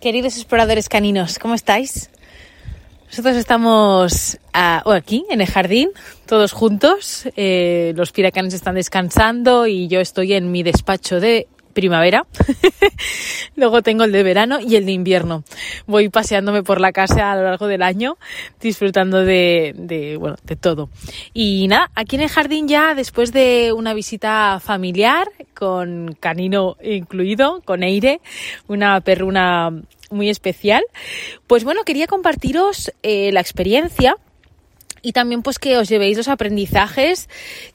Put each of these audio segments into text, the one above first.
Queridos exploradores caninos, ¿cómo estáis? Nosotros estamos aquí, en el jardín, todos juntos. Eh, los piracanes están descansando y yo estoy en mi despacho de primavera. Luego tengo el de verano y el de invierno. Voy paseándome por la casa a lo largo del año, disfrutando de, bueno, de todo. Y nada, aquí en el jardín ya, después de una visita familiar, con canino incluido, con Eire, una perruna muy especial, pues bueno, quería compartiros eh, la experiencia y también pues que os llevéis los aprendizajes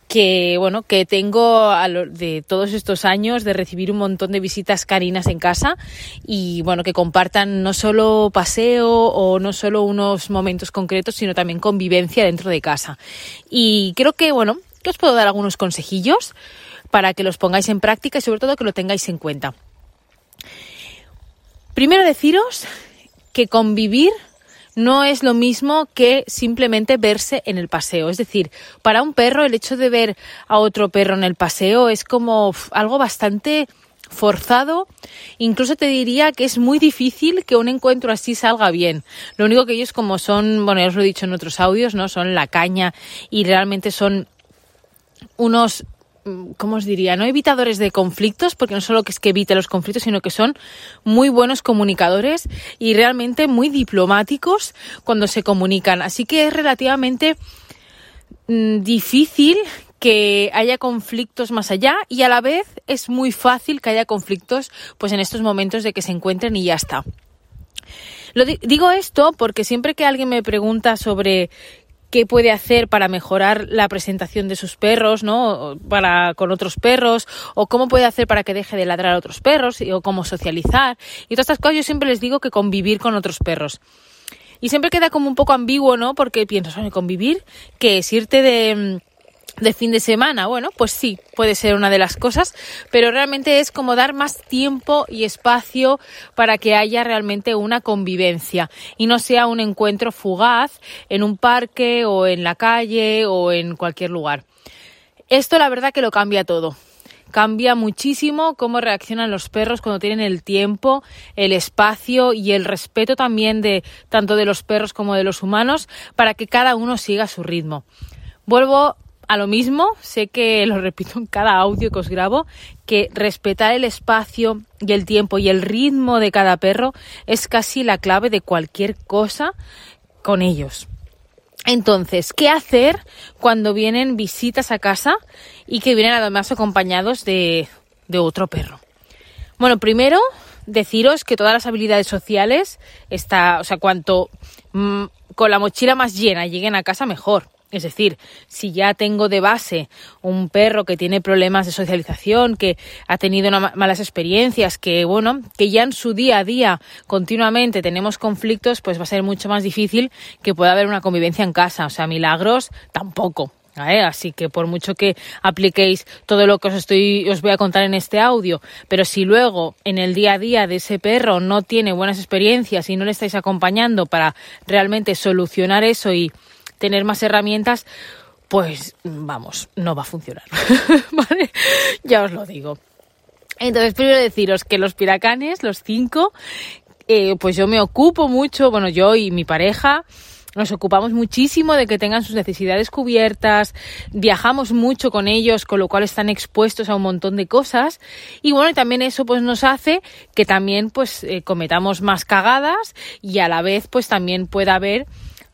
que bueno que tengo de todos estos años de recibir un montón de visitas carinas en casa y bueno que compartan no solo paseo o no solo unos momentos concretos sino también convivencia dentro de casa. Y creo que bueno que os puedo dar algunos consejillos para que los pongáis en práctica y sobre todo que lo tengáis en cuenta. Primero deciros que convivir no es lo mismo que simplemente verse en el paseo. Es decir, para un perro el hecho de ver a otro perro en el paseo es como algo bastante forzado, incluso te diría que es muy difícil que un encuentro así salga bien. Lo único que ellos como son, bueno, ya os lo he dicho en otros audios, ¿no? Son la caña y realmente son unos ¿cómo os diría? No evitadores de conflictos, porque no solo es que evite los conflictos, sino que son muy buenos comunicadores y realmente muy diplomáticos cuando se comunican. Así que es relativamente mm, difícil que haya conflictos más allá y a la vez es muy fácil que haya conflictos pues en estos momentos de que se encuentren y ya está. Lo digo esto porque siempre que alguien me pregunta sobre qué puede hacer para mejorar la presentación de sus perros, ¿no? Para con otros perros, o cómo puede hacer para que deje de ladrar a otros perros, o cómo socializar. Y todas estas cosas yo siempre les digo que convivir con otros perros. Y siempre queda como un poco ambiguo, ¿no? Porque piensas, convivir, que es irte de de fin de semana. Bueno, pues sí, puede ser una de las cosas, pero realmente es como dar más tiempo y espacio para que haya realmente una convivencia y no sea un encuentro fugaz en un parque o en la calle o en cualquier lugar. Esto la verdad que lo cambia todo. Cambia muchísimo cómo reaccionan los perros cuando tienen el tiempo, el espacio y el respeto también de tanto de los perros como de los humanos para que cada uno siga su ritmo. Vuelvo a lo mismo, sé que lo repito en cada audio que os grabo, que respetar el espacio y el tiempo y el ritmo de cada perro es casi la clave de cualquier cosa con ellos. Entonces, ¿qué hacer cuando vienen visitas a casa y que vienen además acompañados de, otro perro? Bueno, primero, deciros que todas las habilidades sociales está, o sea, cuanto mm, con la mochila más llena lleguen a casa mejor. Es decir, si ya tengo de base un perro que tiene problemas de socialización, que ha tenido malas experiencias, que bueno, que ya en su día a día continuamente tenemos conflictos, pues va a ser mucho más difícil que pueda haber una convivencia en casa. O sea, milagros tampoco. Así que por mucho que apliquéis todo lo que os estoy, os voy a contar en este audio, pero si luego en el día a día de ese perro no tiene buenas experiencias y no le estáis acompañando para realmente solucionar eso y tener más herramientas, pues vamos, no va a funcionar. ¿Vale? Ya os lo digo. Entonces, primero deciros que los piracanes, los cinco, eh, pues yo me ocupo mucho, bueno, yo y mi pareja, nos ocupamos muchísimo de que tengan sus necesidades cubiertas, viajamos mucho con ellos, con lo cual están expuestos a un montón de cosas y bueno, y también eso pues nos hace que también pues eh, cometamos más cagadas y a la vez pues también pueda haber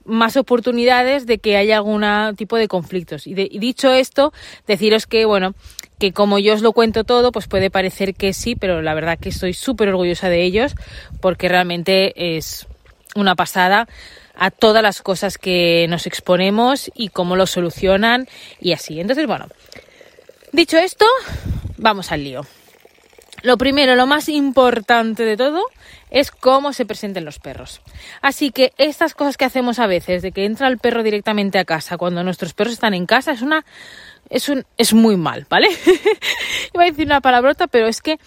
más oportunidades de que haya algún tipo de conflictos. Y, dicho esto, deciros que, bueno, que como yo os lo cuento todo, pues puede parecer que sí, pero la verdad que estoy súper orgullosa de ellos porque realmente es una pasada a todas las cosas que nos exponemos y cómo lo solucionan y así. Entonces, bueno, dicho esto, vamos al lío. Lo primero, lo más importante de todo, es cómo se presenten los perros. Así que estas cosas que hacemos a veces, de que entra el perro directamente a casa cuando nuestros perros están en casa, es una es un es muy mal, ¿vale? Iba a decir una palabrota, pero es que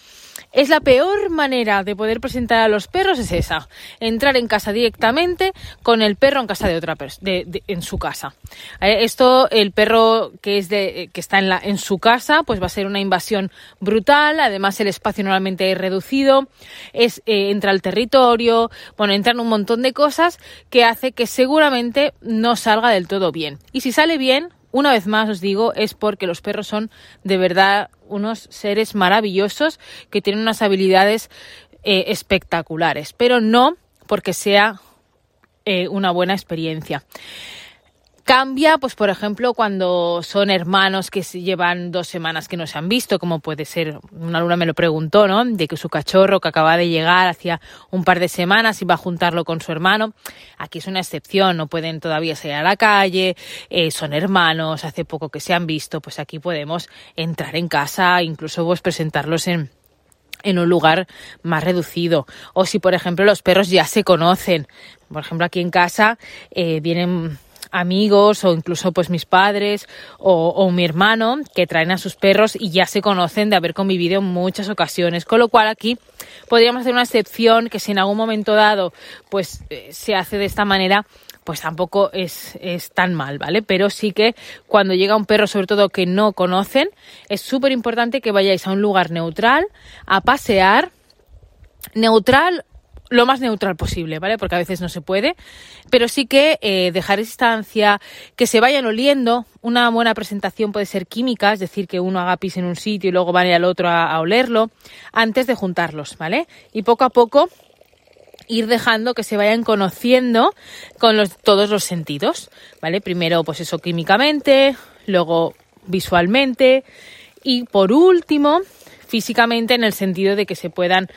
es la peor manera de poder presentar a los perros es esa, entrar en casa directamente con el perro en casa de otra persona, en su casa. Eh, esto, el perro que es de, que está en la, en su casa, pues va a ser una invasión brutal. Además, el espacio normalmente es reducido, es, eh, entra al territorio, bueno, entran un montón de cosas que hace que seguramente no salga del todo bien. Y si sale bien, una vez más os digo, es porque los perros son de verdad unos seres maravillosos que tienen unas habilidades eh, espectaculares, pero no porque sea eh, una buena experiencia. Cambia, pues por ejemplo, cuando son hermanos que llevan dos semanas que no se han visto, como puede ser, una alumna me lo preguntó, ¿no? De que su cachorro que acaba de llegar hacía un par de semanas iba a juntarlo con su hermano. Aquí es una excepción, no pueden todavía salir a la calle, eh, son hermanos, hace poco que se han visto, pues aquí podemos entrar en casa, incluso pues presentarlos en, en un lugar más reducido. O si, por ejemplo, los perros ya se conocen. Por ejemplo, aquí en casa eh, vienen amigos o incluso pues mis padres o, mi hermano que traen a sus perros y ya se conocen de haber convivido en muchas ocasiones. Con lo cual aquí podríamos hacer una excepción que si en algún momento dado pues eh, se hace de esta manera pues tampoco es, es, tan mal, ¿vale? Pero sí que cuando llega un perro, sobre todo que no conocen, es súper importante que vayáis a un lugar neutral, a pasear, neutral lo más neutral posible, ¿vale? Porque a veces no se puede, pero sí que eh, dejar distancia, que se vayan oliendo. Una buena presentación puede ser química, es decir, que uno haga pis en un sitio y luego vaya al otro a, olerlo, antes de juntarlos, ¿vale? Y poco a poco ir dejando que se vayan conociendo con todos los sentidos, ¿vale? Primero, pues eso químicamente, luego visualmente y por último, físicamente en el sentido de que se puedan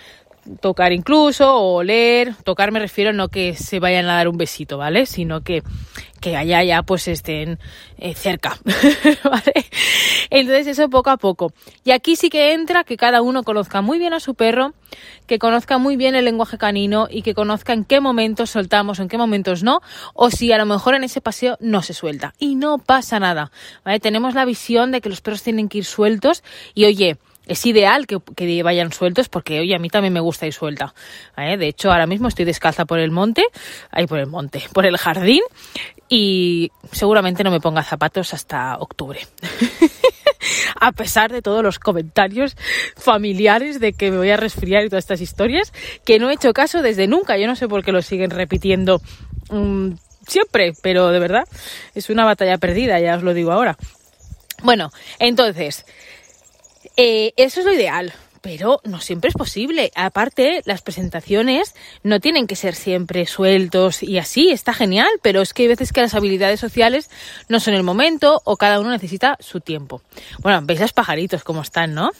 tocar incluso o oler. Tocar me refiero no que se vayan a dar un besito, ¿vale? Sino que, que allá ya pues estén eh, cerca, ¿vale? Entonces eso poco a poco. Y aquí sí que entra que cada uno conozca muy bien a su perro, que conozca muy bien el lenguaje canino y que conozca en qué momentos soltamos, en qué momentos no, o si a lo mejor en ese paseo no se suelta. Y no pasa nada, ¿vale? Tenemos la visión de que los perros tienen que ir sueltos y oye, es ideal que, vayan sueltos porque, oye, a mí también me gusta ir suelta. ¿eh? De hecho, ahora mismo estoy descalza por el monte, ahí por el monte, por el jardín y seguramente no me ponga zapatos hasta octubre. a pesar de todos los comentarios familiares de que me voy a resfriar y todas estas historias, que no he hecho caso desde nunca. Yo no sé por qué lo siguen repitiendo mm, siempre, pero de verdad es una batalla perdida, ya os lo digo ahora. Bueno, entonces, eh, eso es lo ideal, pero no siempre es posible. Aparte, las presentaciones no tienen que ser siempre sueltos y así, está genial, pero es que hay veces que las habilidades sociales no son el momento o cada uno necesita su tiempo. Bueno, veis los pajaritos como están, ¿no?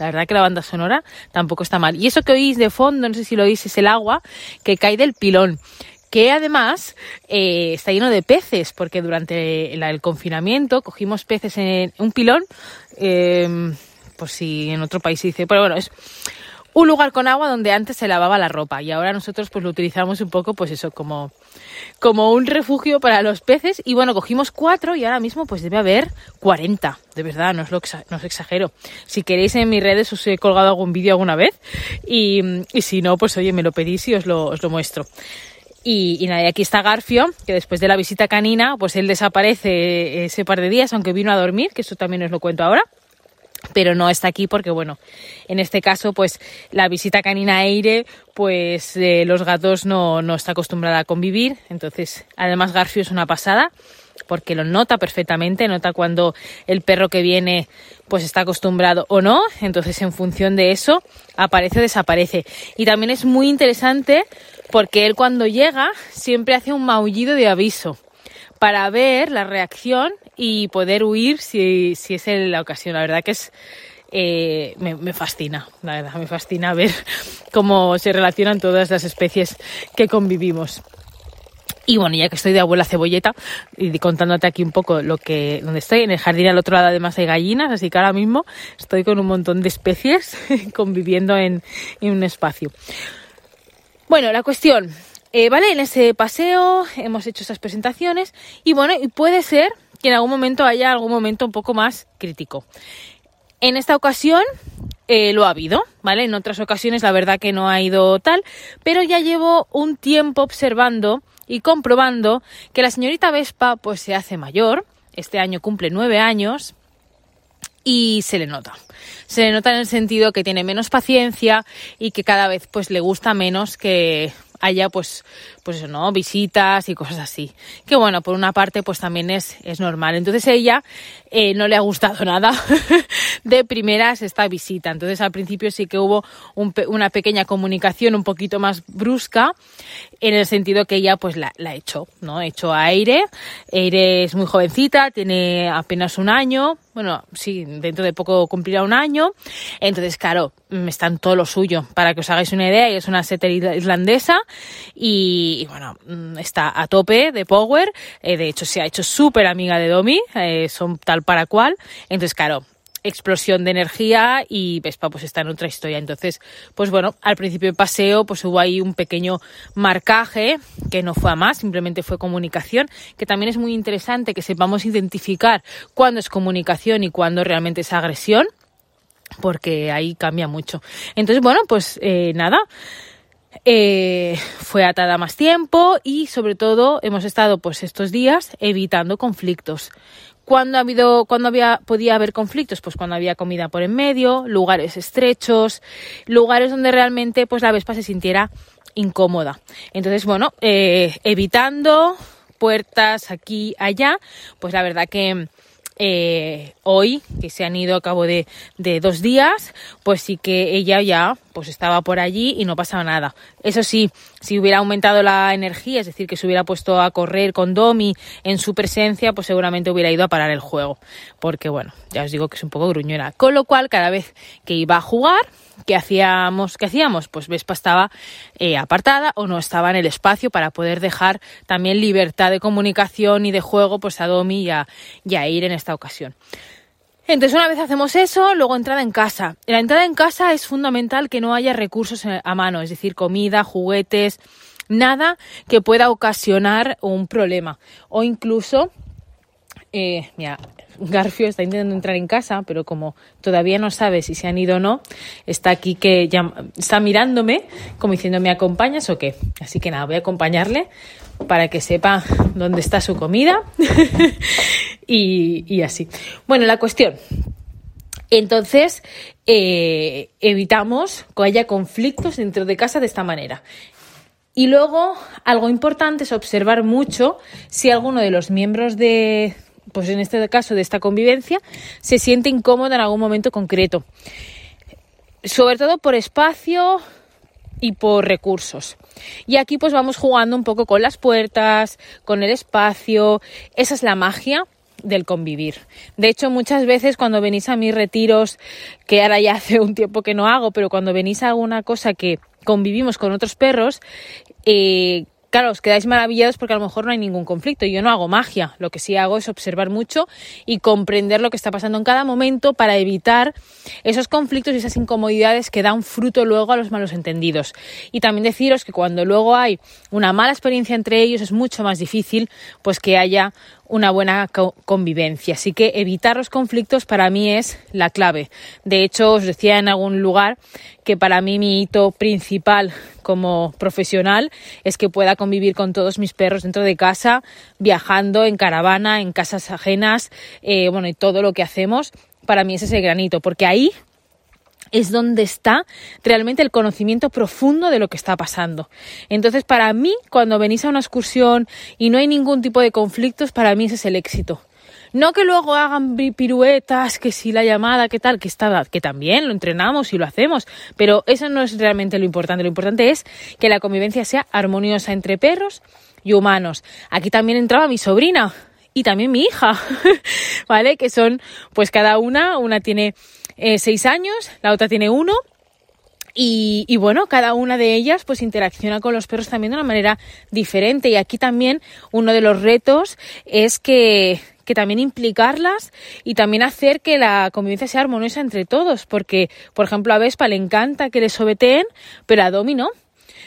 La verdad que la banda sonora tampoco está mal. Y eso que oís de fondo, no sé si lo oís, es el agua que cae del pilón que además eh, está lleno de peces, porque durante el confinamiento cogimos peces en un pilón, eh, por si en otro país se dice, pero bueno, es un lugar con agua donde antes se lavaba la ropa y ahora nosotros pues lo utilizamos un poco pues eso como como un refugio para los peces. Y bueno cogimos cuatro y ahora mismo pues debe haber 40 de verdad no es lo os exagero. Si queréis en mis redes os he colgado algún vídeo alguna vez. Y, y, si no pues oye me lo pedís y os lo, os muestro. Y, y, nada, aquí está Garfio, que después de la visita canina, pues él desaparece ese par de días, aunque vino a dormir, que eso también os lo cuento ahora pero no está aquí porque bueno en este caso pues la visita canina aire pues eh, los gatos no, no está acostumbrada a convivir. Entonces además Garfio es una pasada porque lo nota perfectamente nota cuando el perro que viene pues está acostumbrado o no. Entonces en función de eso aparece o desaparece. Y también es muy interesante porque él cuando llega siempre hace un maullido de aviso para ver la reacción y poder huir si, si es la ocasión. La verdad que es eh, me, fascina, la verdad, me fascina ver cómo se relacionan todas las especies que convivimos. Y bueno, ya que estoy de abuela cebolleta y contándote aquí un poco lo que, donde estoy, en el jardín al otro lado además hay gallinas, así que ahora mismo estoy con un montón de especies conviviendo en, en un espacio. Bueno, la cuestión, eh, vale, en ese paseo hemos hecho esas presentaciones y bueno, y puede ser que en algún momento haya algún momento un poco más crítico. En esta ocasión eh, lo ha habido, ¿vale? En otras ocasiones la verdad que no ha ido tal, pero ya llevo un tiempo observando y comprobando que la señorita Vespa pues se hace mayor, este año cumple nueve años y se le nota. Se le nota en el sentido que tiene menos paciencia y que cada vez pues le gusta menos que haya pues pues eso, ¿no? visitas y cosas así. Que bueno, por una parte pues también es, es normal. Entonces ella eh, no le ha gustado nada de primeras esta visita. Entonces al principio sí que hubo una pequeña comunicación un poquito más brusca en el sentido que ella pues la, la echó, ¿no? Echó a Aire. Aire es muy jovencita, tiene apenas un año. Bueno, sí, dentro de poco cumplirá un año. Entonces, claro, está en todo lo suyo. Para que os hagáis una idea, es una setter irlandesa y, bueno, mm, está a tope de Power. Eh, de hecho, se ha hecho súper amiga de Domi, eh, son tal para cual. Entonces, claro, explosión de energía y Vespa pues está en otra historia. Entonces, pues bueno, al principio de paseo pues hubo ahí un pequeño marcaje que no fue a más, simplemente fue comunicación, que también es muy interesante que sepamos identificar cuándo es comunicación y cuándo realmente es agresión, porque ahí cambia mucho. Entonces, bueno, pues eh, nada. Eh, fue atada más tiempo y sobre todo hemos estado pues estos días evitando conflictos. ¿Cuándo ha habido, cuando había, podía haber conflictos? Pues cuando había comida por en medio, lugares estrechos, lugares donde realmente pues la Vespa se sintiera incómoda. Entonces, bueno, eh, evitando puertas aquí, allá, pues la verdad que eh, hoy, que se han ido a cabo de, de, dos días, pues sí que ella ya pues estaba por allí y no pasaba nada. Eso sí, si hubiera aumentado la energía, es decir, que se hubiera puesto a correr con Domi en su presencia, pues seguramente hubiera ido a parar el juego. Porque bueno, ya os digo que es un poco gruñona. Con lo cual, cada vez que iba a jugar, ¿qué hacíamos? ¿Qué hacíamos? Pues Vespa estaba eh, apartada o no estaba en el espacio para poder dejar también libertad de comunicación y de juego pues a Domi y a, y a ir en esta ocasión. Entonces, una vez hacemos eso, luego entrada en casa. La entrada en casa es fundamental que no haya recursos a mano, es decir, comida, juguetes, nada que pueda ocasionar un problema. O incluso, eh, mira, Garfio está intentando entrar en casa, pero como todavía no sabe si se han ido o no, está aquí que ya está mirándome, como diciendo, ¿me acompañas o qué? Así que nada, voy a acompañarle para que sepa dónde está su comida y, así. Bueno, la cuestión. Entonces, eh, evitamos que haya conflictos dentro de casa de esta manera. Y luego, algo importante es observar mucho si alguno de los miembros de, pues en este caso de esta convivencia, se siente incómodo en algún momento concreto. Sobre todo por espacio y por recursos. Y aquí pues vamos jugando un poco con las puertas, con el espacio. Esa es la magia del convivir. De hecho, muchas veces cuando venís a mis retiros, que ahora ya hace un tiempo que no hago, pero cuando venís a alguna cosa que convivimos con otros perros, eh, claro, os quedáis maravillados porque a lo mejor no hay ningún conflicto. Yo no hago magia, lo que sí hago es observar mucho y comprender lo que está pasando en cada momento para evitar esos conflictos y esas incomodidades que dan fruto luego a los malos entendidos. Y también deciros que cuando luego hay una mala experiencia entre ellos es mucho más difícil pues que haya una buena convivencia. Así que evitar los conflictos para mí es la clave. De hecho, os decía en algún lugar que para mí mi hito principal como profesional es que pueda convivir con todos mis perros dentro de casa, viajando en caravana, en casas ajenas, eh, bueno, y todo lo que hacemos. Para mí ese es el granito, porque ahí es donde está realmente el conocimiento profundo de lo que está pasando. Entonces, para mí, cuando venís a una excursión y no hay ningún tipo de conflictos, para mí ese es el éxito. No que luego hagan piruetas, que si la llamada, que tal, que está, que también lo entrenamos y lo hacemos, pero eso no es realmente lo importante. Lo importante es que la convivencia sea armoniosa entre perros y humanos. Aquí también entraba mi sobrina y también mi hija, ¿vale? Que son, pues cada una, una tiene eh, seis años, la otra tiene uno. Y, bueno, cada una de ellas pues interacciona con los perros también de una manera diferente. Y aquí también uno de los retos es que, que también implicarlas y también hacer que la convivencia sea armoniosa entre todos. Porque, por ejemplo, a Vespa le encanta que le sobeteen, pero a Domi no.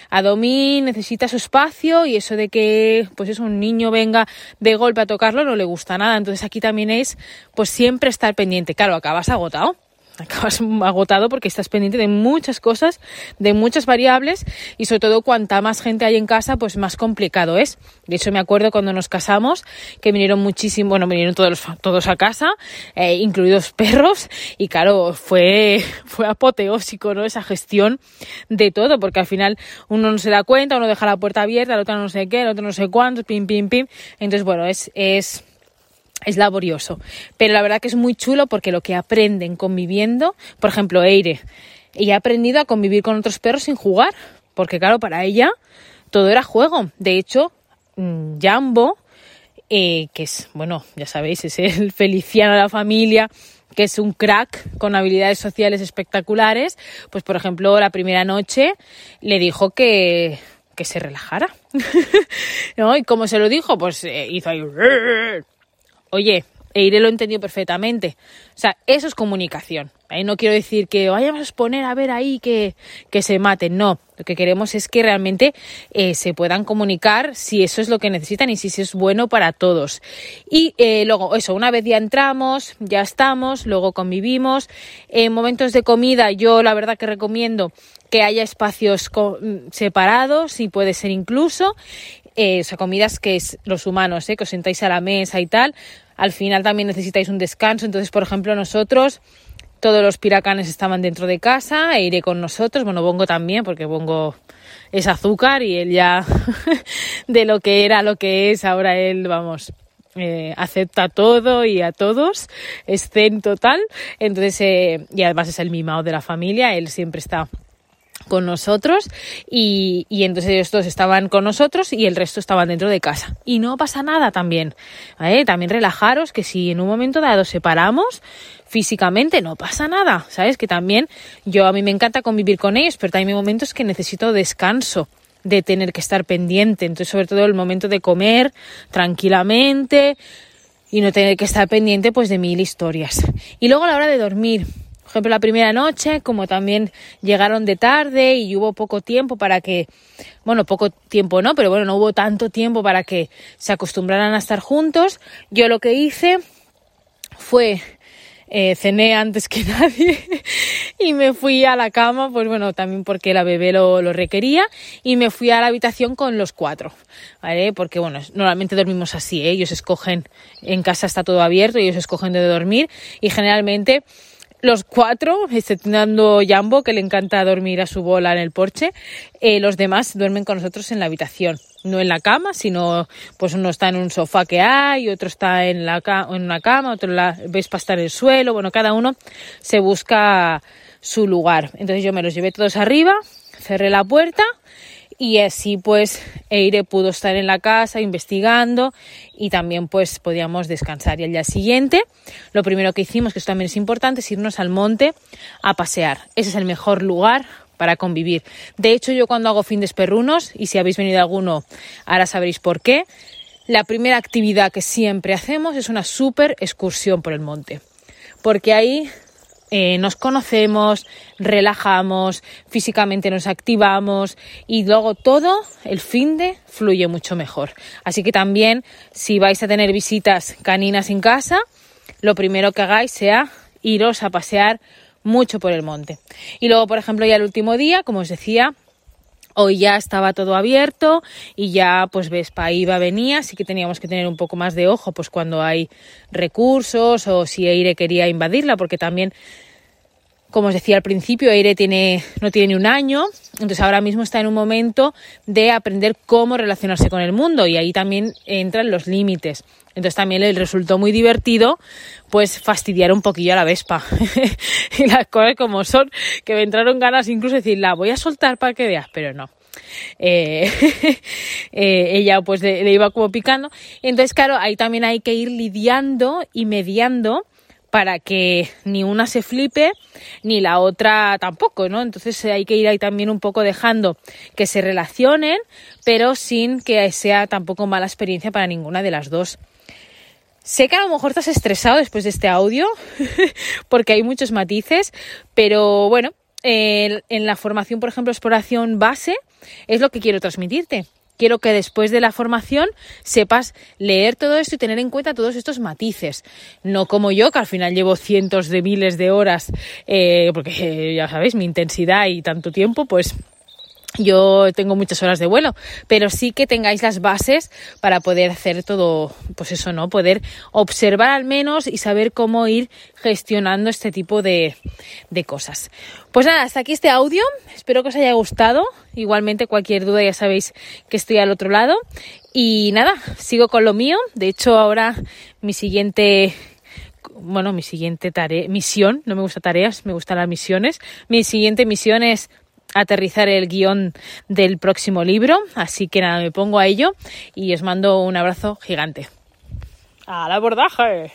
A Domi necesita su espacio y eso de que pues es un niño venga de golpe a tocarlo no le gusta nada. Entonces aquí también es pues siempre estar pendiente. Claro, acabas agotado acabas agotado porque estás pendiente de muchas cosas, de muchas variables y sobre todo cuanta más gente hay en casa, pues más complicado es. De hecho, me acuerdo cuando nos casamos que vinieron muchísimo, bueno, vinieron todos, todos a casa, eh, incluidos perros y claro, fue, fue apoteósico, ¿no? Esa gestión de todo, porque al final uno no se da cuenta, uno deja la puerta abierta, el otro no sé qué, el otro no sé cuánto, pim, pim, pim. Entonces, bueno, es, es es laborioso, pero la verdad que es muy chulo porque lo que aprenden conviviendo, por ejemplo, Eire, ella ha aprendido a convivir con otros perros sin jugar, porque claro, para ella todo era juego. De hecho, mm, Jambo, eh, que es, bueno, ya sabéis, es el feliciano de la familia, que es un crack con habilidades sociales espectaculares, pues por ejemplo, la primera noche le dijo que, que se relajara. ¿No? ¿Y cómo se lo dijo? Pues eh, hizo ahí Oye, Eire lo entendió perfectamente. O sea, eso es comunicación. Ahí no quiero decir que vayamos a exponer a ver ahí que, que se maten. No, lo que queremos es que realmente eh, se puedan comunicar si eso es lo que necesitan y si eso es bueno para todos. Y eh, luego, eso, una vez ya entramos, ya estamos, luego convivimos. En momentos de comida, yo la verdad que recomiendo que haya espacios separados, si puede ser incluso. Eh, o sea, comidas que es los humanos, eh, que os sentáis a la mesa y tal, al final también necesitáis un descanso. Entonces, por ejemplo, nosotros, todos los piracanes estaban dentro de casa e iré con nosotros. Bueno, Bongo también, porque Bongo es azúcar y él ya de lo que era lo que es, ahora él, vamos, eh, acepta todo y a todos, es zen total. Entonces, eh, y además es el mimado de la familia, él siempre está con nosotros y, y, entonces ellos todos estaban con nosotros y el resto estaban dentro de casa. Y no pasa nada también. También relajaros que si en un momento dado separamos físicamente no pasa nada, ¿sabes? Que también yo a mí me encanta convivir con ellos, pero también hay momentos que necesito descanso de tener que estar pendiente. Entonces, sobre todo el momento de comer tranquilamente y no tener que estar pendiente pues de mil historias. Y luego a la hora de dormir, por ejemplo, la primera noche, como también llegaron de tarde y hubo poco tiempo para que, bueno, poco tiempo no, pero bueno, no hubo tanto tiempo para que se acostumbraran a estar juntos, yo lo que hice fue eh, cené antes que nadie y me fui a la cama, pues bueno, también porque la bebé lo, lo, requería y me fui a la habitación con los cuatro, ¿vale? Porque bueno, normalmente dormimos así, ¿eh? ellos escogen, en casa está todo abierto, ellos escogen de dormir y generalmente los cuatro, exceptuando Jambo, que le encanta dormir a su bola en el porche, eh, los demás duermen con nosotros en la habitación. No en la cama, sino pues uno está en un sofá que hay, otro está en, la en una cama, otro la ves para estar en el suelo. Bueno, cada uno se busca su lugar. Entonces yo me los llevé todos arriba, cerré la puerta y así pues Eire pudo estar en la casa investigando y también pues podíamos descansar. Y al día siguiente lo primero que hicimos que esto también es importante es irnos al monte a pasear. Ese es el mejor lugar para convivir. De hecho yo cuando hago fin de perrunos y si habéis venido alguno ahora sabréis por qué la primera actividad que siempre hacemos es una super excursión por el monte. Porque ahí eh, nos conocemos, relajamos, físicamente nos activamos y luego todo el fin de fluye mucho mejor. Así que también si vais a tener visitas caninas en casa, lo primero que hagáis sea iros a pasear mucho por el monte. Y luego, por ejemplo, ya el último día, como os decía, Hoy ya estaba todo abierto y ya pues Vespa iba, venía, así que teníamos que tener un poco más de ojo pues cuando hay recursos o si Eire quería invadirla, porque también como os decía al principio, Eire tiene, no tiene ni un año, entonces ahora mismo está en un momento de aprender cómo relacionarse con el mundo y ahí también entran los límites. Entonces también le resultó muy divertido pues fastidiar un poquillo a la Vespa. y las cosas como son, que me entraron ganas incluso de decir, la voy a soltar para que veas, pero no. Eh, eh, ella pues le, le iba como picando. Entonces, claro, ahí también hay que ir lidiando y mediando para que ni una se flipe ni la otra tampoco, ¿no? Entonces hay que ir ahí también un poco dejando que se relacionen, pero sin que sea tampoco mala experiencia para ninguna de las dos. Sé que a lo mejor estás estresado después de este audio, porque hay muchos matices, pero bueno, en la formación, por ejemplo, exploración base, es lo que quiero transmitirte quiero que después de la formación sepas leer todo esto y tener en cuenta todos estos matices. No como yo, que al final llevo cientos de miles de horas, eh, porque ya sabéis, mi intensidad y tanto tiempo, pues yo tengo muchas horas de vuelo, pero sí que tengáis las bases para poder hacer todo, pues eso, ¿no? Poder observar al menos y saber cómo ir gestionando este tipo de, de cosas. Pues nada, hasta aquí este audio. Espero que os haya gustado. Igualmente, cualquier duda ya sabéis que estoy al otro lado. Y nada, sigo con lo mío. De hecho, ahora mi siguiente bueno, mi siguiente tarea, misión, no me gusta tareas, me gustan las misiones. Mi siguiente misión es aterrizar el guion del próximo libro. Así que nada, me pongo a ello y os mando un abrazo gigante. ¡Al abordaje!